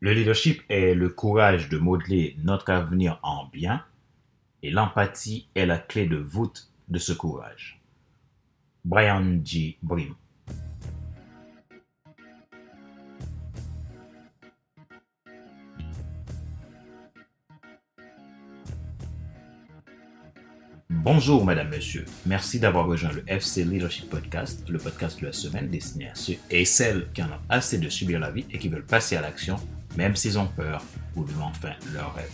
Le leadership est le courage de modeler notre avenir en bien et l'empathie est la clé de voûte de ce courage. Brian G. Brim. Bonjour, Madame, Monsieur. Merci d'avoir rejoint le FC Leadership Podcast, le podcast de la semaine destiné à ceux et celles qui en ont assez de subir la vie et qui veulent passer à l'action, même s'ils ont peur ou vivent enfin leur rêve.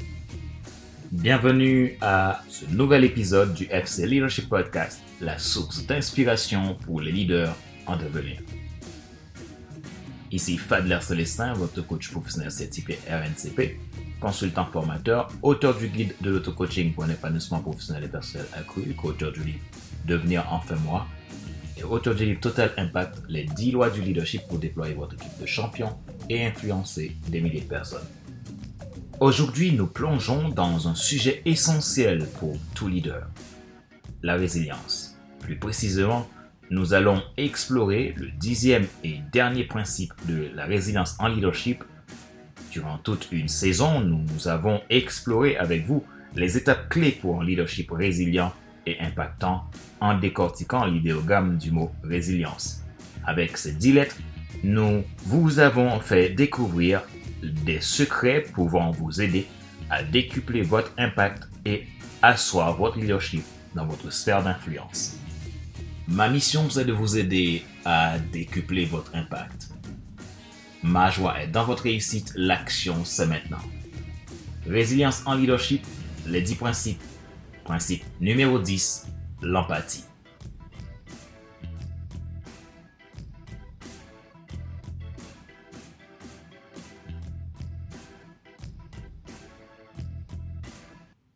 Bienvenue à ce nouvel épisode du FC Leadership Podcast, la source d'inspiration pour les leaders en devenir. Ici Fadler Célestin, votre coach professionnel certifié RNCP consultant formateur, auteur du guide de l'auto-coaching pour un épanouissement professionnel et personnel accru, co-auteur du livre Devenir enfin moi, et auteur du livre Total Impact, les 10 lois du leadership pour déployer votre équipe de champions et influencer des milliers de personnes. Aujourd'hui, nous plongeons dans un sujet essentiel pour tout leader, la résilience. Plus précisément, nous allons explorer le dixième et dernier principe de la résilience en leadership Durant toute une saison, nous avons exploré avec vous les étapes clés pour un leadership résilient et impactant en décortiquant l'idéogramme du mot résilience. Avec ces dix lettres, nous vous avons fait découvrir des secrets pouvant vous aider à décupler votre impact et asseoir votre leadership dans votre sphère d'influence. Ma mission, c'est de vous aider à décupler votre impact Ma joie est dans votre réussite, l'action c'est maintenant. Résilience en leadership, les 10 principes. Principe numéro 10, l'empathie.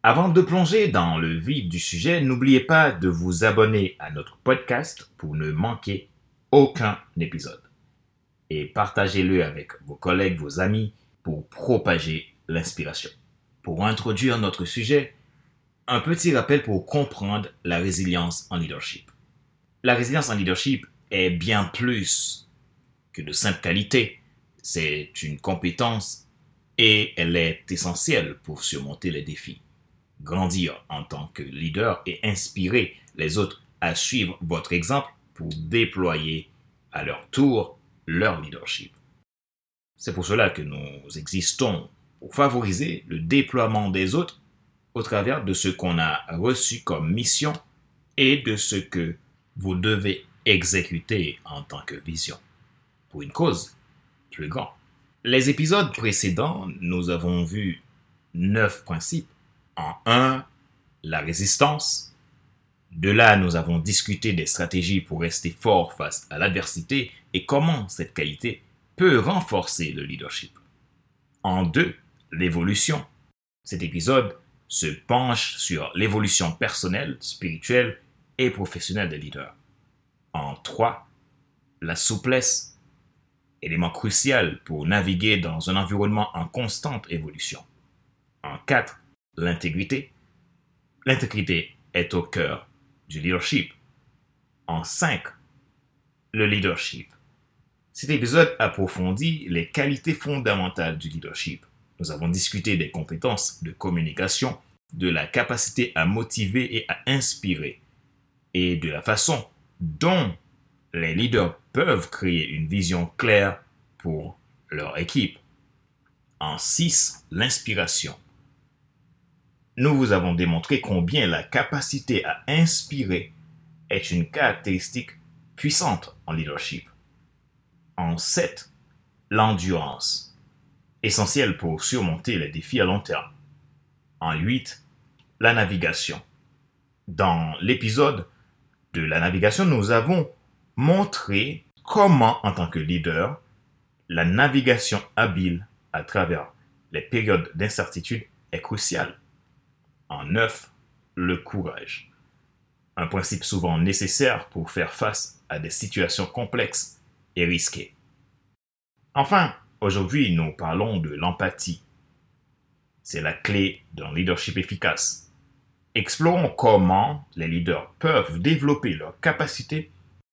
Avant de plonger dans le vif du sujet, n'oubliez pas de vous abonner à notre podcast pour ne manquer aucun épisode et partagez-le avec vos collègues, vos amis pour propager l'inspiration. Pour introduire notre sujet, un petit rappel pour comprendre la résilience en leadership. La résilience en leadership est bien plus que de simples qualités. C'est une compétence et elle est essentielle pour surmonter les défis. Grandir en tant que leader et inspirer les autres à suivre votre exemple pour déployer à leur tour leur leadership. C'est pour cela que nous existons pour favoriser le déploiement des autres au travers de ce qu'on a reçu comme mission et de ce que vous devez exécuter en tant que vision pour une cause plus grande. Les épisodes précédents, nous avons vu neuf principes. En un, la résistance. De là, nous avons discuté des stratégies pour rester fort face à l'adversité et comment cette qualité peut renforcer le leadership. En deux, l'évolution. Cet épisode se penche sur l'évolution personnelle, spirituelle et professionnelle des leaders. En trois, la souplesse, élément crucial pour naviguer dans un environnement en constante évolution. En quatre, l'intégrité. L'intégrité est au cœur du leadership. En cinq, le leadership. Cet épisode approfondit les qualités fondamentales du leadership. Nous avons discuté des compétences de communication, de la capacité à motiver et à inspirer, et de la façon dont les leaders peuvent créer une vision claire pour leur équipe. En 6, l'inspiration. Nous vous avons démontré combien la capacité à inspirer est une caractéristique puissante en leadership. En 7, l'endurance, essentielle pour surmonter les défis à long terme. En 8, la navigation. Dans l'épisode de la navigation, nous avons montré comment, en tant que leader, la navigation habile à travers les périodes d'incertitude est cruciale. En 9, le courage. Un principe souvent nécessaire pour faire face à des situations complexes risqué. Enfin, aujourd'hui, nous parlons de l'empathie. C'est la clé d'un leadership efficace. Explorons comment les leaders peuvent développer leur capacité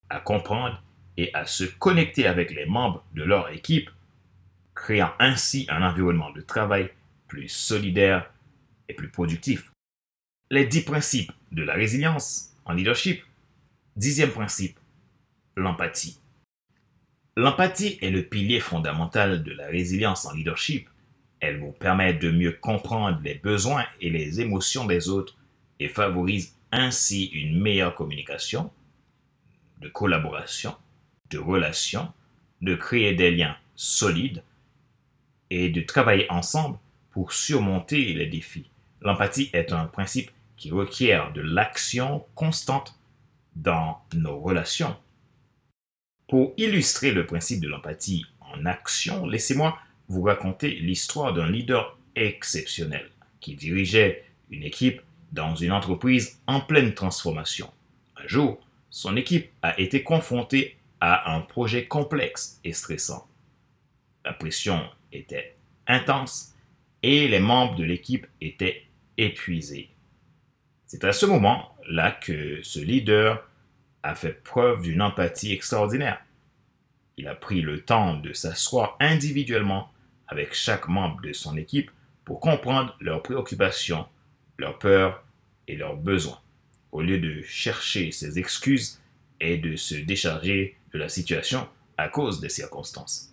à comprendre et à se connecter avec les membres de leur équipe créant ainsi un environnement de travail plus solidaire et plus productif. Les dix principes de la résilience en leadership. Dixième principe, l'empathie. L'empathie est le pilier fondamental de la résilience en leadership. Elle vous permet de mieux comprendre les besoins et les émotions des autres et favorise ainsi une meilleure communication, de collaboration, de relations, de créer des liens solides et de travailler ensemble pour surmonter les défis. L'empathie est un principe qui requiert de l'action constante dans nos relations. Pour illustrer le principe de l'empathie en action, laissez-moi vous raconter l'histoire d'un leader exceptionnel qui dirigeait une équipe dans une entreprise en pleine transformation. Un jour, son équipe a été confrontée à un projet complexe et stressant. La pression était intense et les membres de l'équipe étaient épuisés. C'est à ce moment-là que ce leader a fait preuve d'une empathie extraordinaire. Il a pris le temps de s'asseoir individuellement avec chaque membre de son équipe pour comprendre leurs préoccupations, leurs peurs et leurs besoins, au lieu de chercher ses excuses et de se décharger de la situation à cause des circonstances.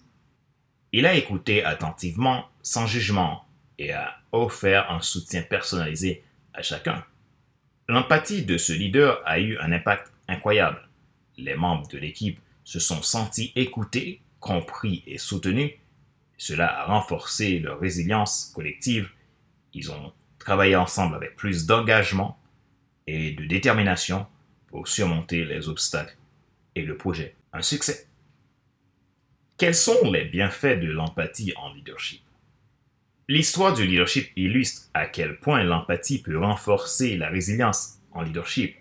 Il a écouté attentivement, sans jugement, et a offert un soutien personnalisé à chacun. L'empathie de ce leader a eu un impact incroyable. Les membres de l'équipe se sont sentis écoutés, compris et soutenus. Cela a renforcé leur résilience collective. Ils ont travaillé ensemble avec plus d'engagement et de détermination pour surmonter les obstacles et le projet. Un succès. Quels sont les bienfaits de l'empathie en leadership? L'histoire du leadership illustre à quel point l'empathie peut renforcer la résilience en leadership.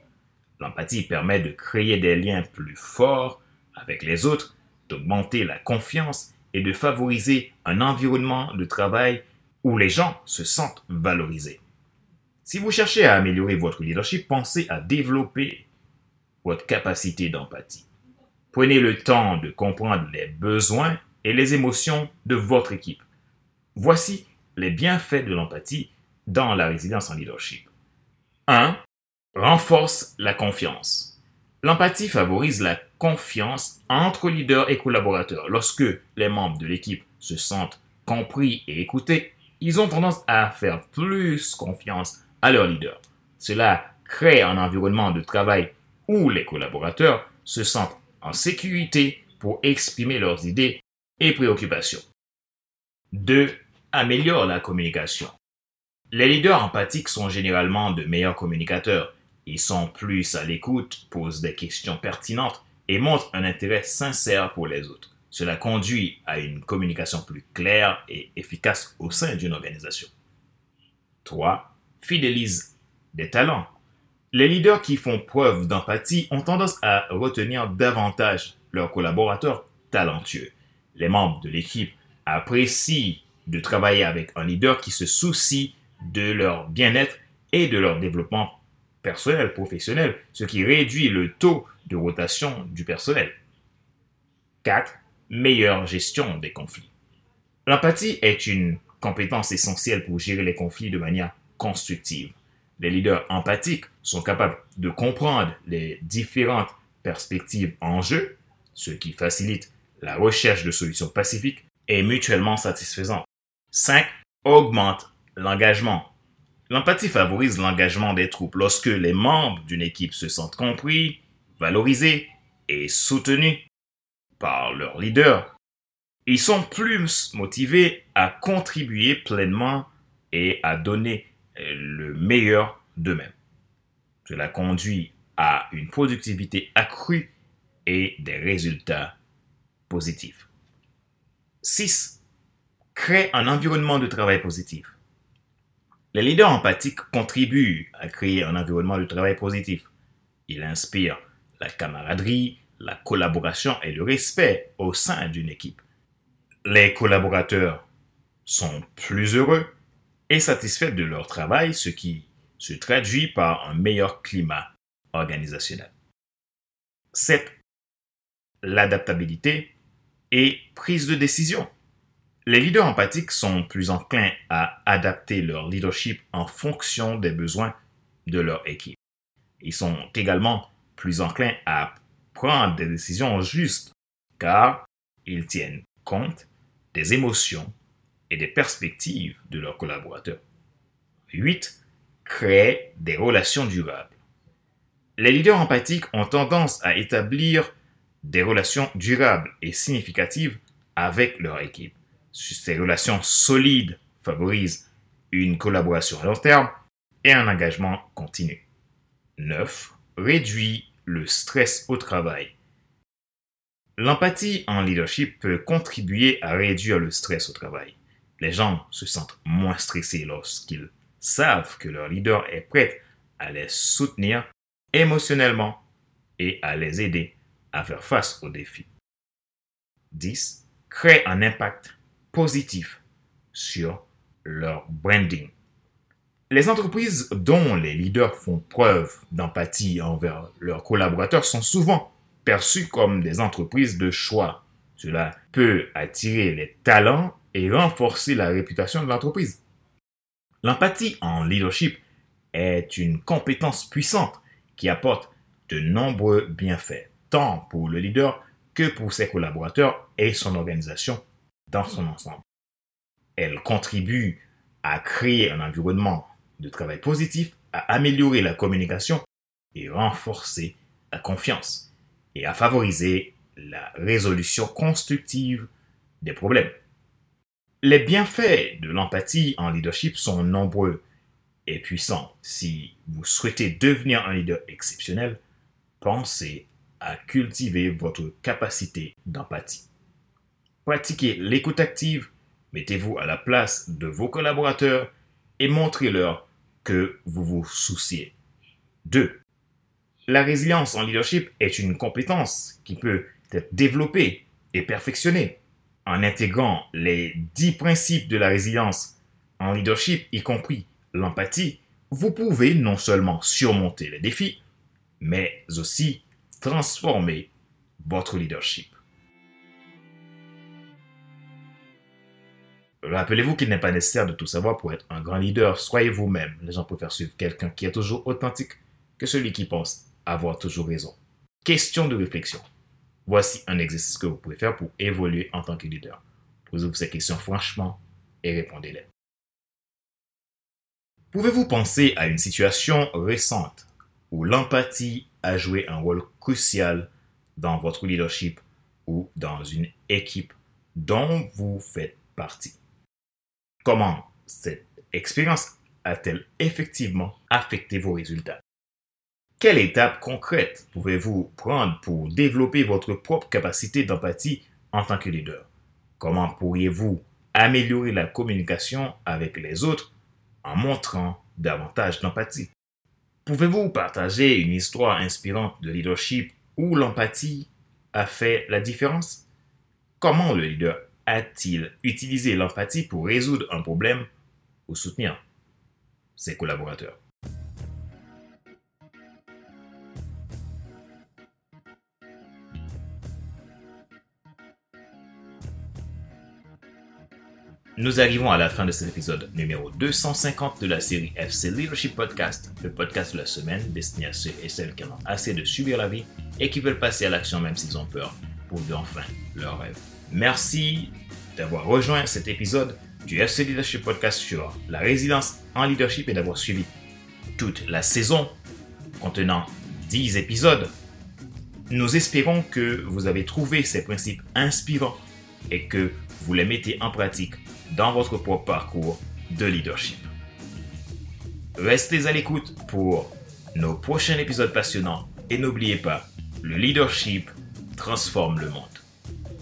L'empathie permet de créer des liens plus forts avec les autres, d'augmenter la confiance et de favoriser un environnement de travail où les gens se sentent valorisés. Si vous cherchez à améliorer votre leadership, pensez à développer votre capacité d'empathie. Prenez le temps de comprendre les besoins et les émotions de votre équipe. Voici les bienfaits de l'empathie dans la résilience en leadership. 1. Renforce la confiance. L'empathie favorise la confiance entre leaders et collaborateurs. Lorsque les membres de l'équipe se sentent compris et écoutés, ils ont tendance à faire plus confiance à leur leader. Cela crée un environnement de travail où les collaborateurs se sentent en sécurité pour exprimer leurs idées et préoccupations. 2 améliore la communication. Les leaders empathiques sont généralement de meilleurs communicateurs. Ils sont plus à l'écoute, posent des questions pertinentes et montrent un intérêt sincère pour les autres. Cela conduit à une communication plus claire et efficace au sein d'une organisation. 3. Fidélise des talents. Les leaders qui font preuve d'empathie ont tendance à retenir davantage leurs collaborateurs talentueux. Les membres de l'équipe apprécient de travailler avec un leader qui se soucie de leur bien-être et de leur développement personnel, professionnel, ce qui réduit le taux de rotation du personnel. 4. Meilleure gestion des conflits. L'empathie est une compétence essentielle pour gérer les conflits de manière constructive. Les leaders empathiques sont capables de comprendre les différentes perspectives en jeu, ce qui facilite la recherche de solutions pacifiques et mutuellement satisfaisantes. 5. Augmente l'engagement. L'empathie favorise l'engagement des troupes lorsque les membres d'une équipe se sentent compris, valorisés et soutenus par leur leader. Ils sont plus motivés à contribuer pleinement et à donner le meilleur d'eux-mêmes. Cela conduit à une productivité accrue et des résultats positifs. 6 crée un environnement de travail positif. Les leaders empathiques contribuent à créer un environnement de travail positif. Ils inspirent la camaraderie, la collaboration et le respect au sein d'une équipe. Les collaborateurs sont plus heureux et satisfaits de leur travail, ce qui se traduit par un meilleur climat organisationnel. 7. L'adaptabilité et prise de décision. Les leaders empathiques sont plus enclins à adapter leur leadership en fonction des besoins de leur équipe. Ils sont également plus enclins à prendre des décisions justes car ils tiennent compte des émotions et des perspectives de leurs collaborateurs. 8. Créer des relations durables. Les leaders empathiques ont tendance à établir des relations durables et significatives avec leur équipe. Ces relations solides favorisent une collaboration à long terme et un engagement continu. 9. Réduit le stress au travail. L'empathie en leadership peut contribuer à réduire le stress au travail. Les gens se sentent moins stressés lorsqu'ils savent que leur leader est prêt à les soutenir émotionnellement et à les aider à faire face aux défis. 10. Crée un impact positif sur leur branding. Les entreprises dont les leaders font preuve d'empathie envers leurs collaborateurs sont souvent perçues comme des entreprises de choix. Cela peut attirer les talents et renforcer la réputation de l'entreprise. L'empathie en leadership est une compétence puissante qui apporte de nombreux bienfaits, tant pour le leader que pour ses collaborateurs et son organisation dans son ensemble. Elle contribue à créer un environnement de travail positif, à améliorer la communication et renforcer la confiance et à favoriser la résolution constructive des problèmes. Les bienfaits de l'empathie en leadership sont nombreux et puissants. Si vous souhaitez devenir un leader exceptionnel, pensez à cultiver votre capacité d'empathie. Pratiquez l'écoute active, mettez-vous à la place de vos collaborateurs et montrez-leur que vous vous souciez. 2. La résilience en leadership est une compétence qui peut être développée et perfectionnée en intégrant les 10 principes de la résilience en leadership, y compris l'empathie, vous pouvez non seulement surmonter les défis, mais aussi transformer votre leadership. Rappelez-vous qu'il n'est pas nécessaire de tout savoir pour être un grand leader. Soyez vous-même. Les gens préfèrent suivre quelqu'un qui est toujours authentique que celui qui pense avoir toujours raison. Question de réflexion. Voici un exercice que vous pouvez faire pour évoluer en tant que leader. Posez-vous ces questions franchement et répondez-les. Pouvez-vous penser à une situation récente où l'empathie a joué un rôle crucial dans votre leadership ou dans une équipe dont vous faites partie? Comment cette expérience a-t-elle effectivement affecté vos résultats? Quelle étape concrète pouvez-vous prendre pour développer votre propre capacité d'empathie en tant que leader? Comment pourriez-vous améliorer la communication avec les autres en montrant davantage d'empathie? Pouvez-vous partager une histoire inspirante de leadership où l'empathie a fait la différence? Comment le leader a-t-il utilisé l'empathie pour résoudre un problème ou soutenir ses collaborateurs? Nous arrivons à la fin de cet épisode numéro 250 de la série FC Leadership Podcast, le podcast de la semaine destiné à ceux et celles qui en ont assez de subir la vie et qui veulent passer à l'action même s'ils ont peur pour vivre enfin leur rêve. Merci d'avoir rejoint cet épisode du FC Leadership Podcast sur la résilience en leadership et d'avoir suivi toute la saison contenant 10 épisodes. Nous espérons que vous avez trouvé ces principes inspirants et que vous les mettez en pratique dans votre propre parcours de leadership. Restez à l'écoute pour nos prochains épisodes passionnants et n'oubliez pas, le leadership transforme le monde.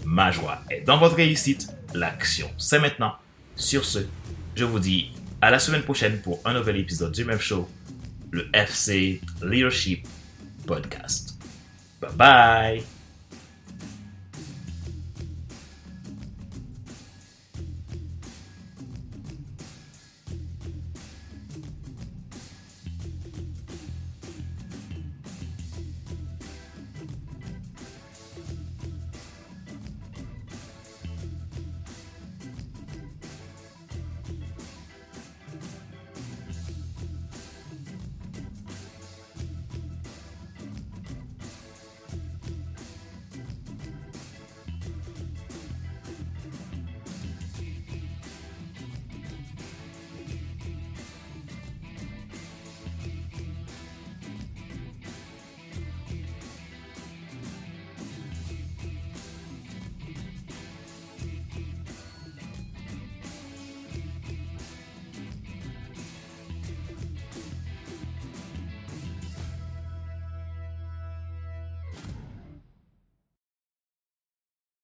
Ma joie est dans votre réussite, l'action c'est maintenant. Sur ce, je vous dis à la semaine prochaine pour un nouvel épisode du même show, le FC Leadership Podcast. Bye bye